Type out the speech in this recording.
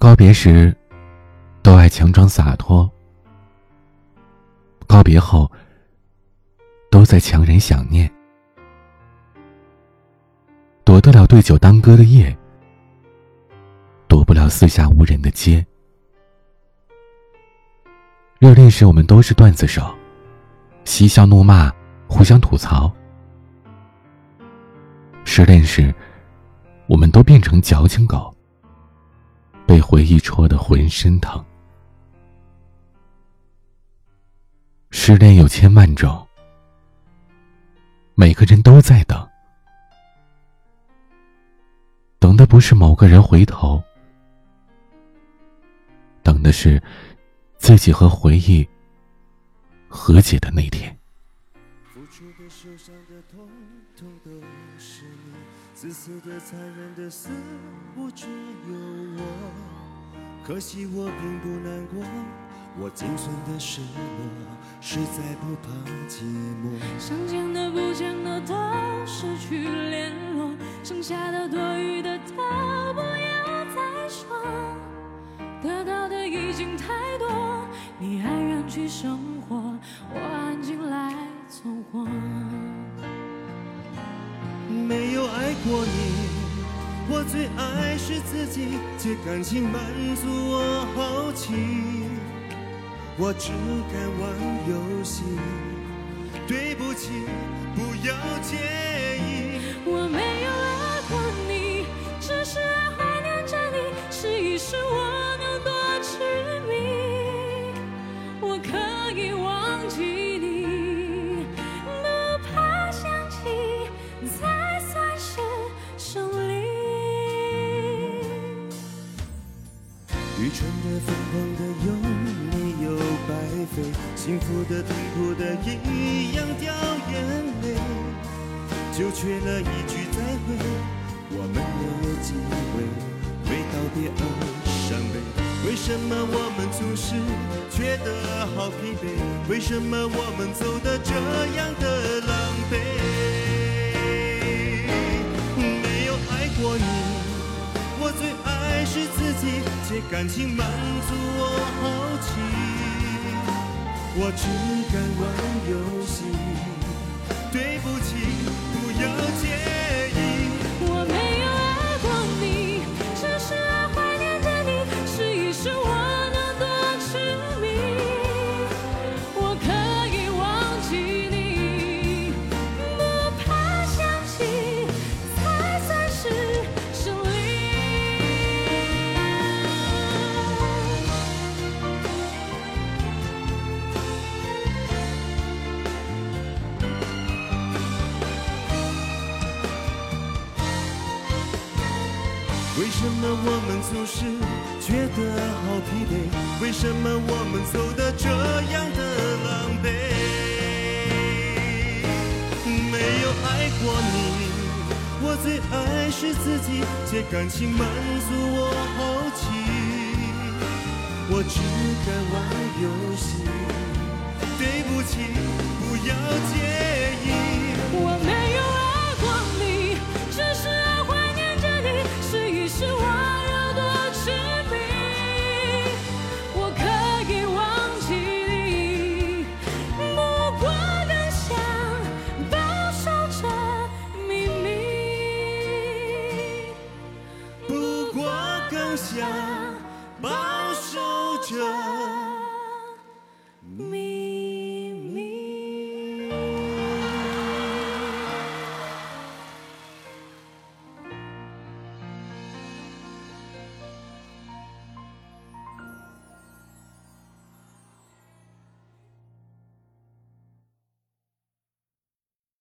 告别时，都爱强装洒脱；告别后，都在强忍想念。躲得了对酒当歌的夜，躲不了四下无人的街。热恋时，我们都是段子手，嬉笑怒骂，互相吐槽；失恋时，我们都变成矫情狗，被回忆戳得浑身疼。失恋有千万种，每个人都在等。等的不是某个人回头，等的是自己和回忆和解的那天。付出的、受伤的、痛痛都是你，自私的、残忍的、似乎只有我。可惜我并不难过，我仅存的失落，实在不怕寂寞。想见的、不见的都失去联络，剩下的、多余的都不要再说。得到的已经太多，你安然。去生活，我安静来凑合。过你，我最爱是自己，借感情满足我好奇。我只敢玩游戏，对不起，不要介意。我没有爱过你，只是爱怀念着你，是一试愚蠢的、疯狂的，有没有白费？幸福的、痛苦的，一样掉眼泪。就缺了一句再会，我们没有机会为道别而伤悲。为什么我们总是觉得好疲惫？为什么我们走的这样的狼狈？己。借感情满足我好奇，我只敢玩游戏。对不起，不要介为什么我们总是觉得好疲惫？为什么我们走的这样的狼狈？没有爱过你，我最爱是自己，借感情满足我好奇。我只敢玩游戏，对不起，不要介。梦想保守着。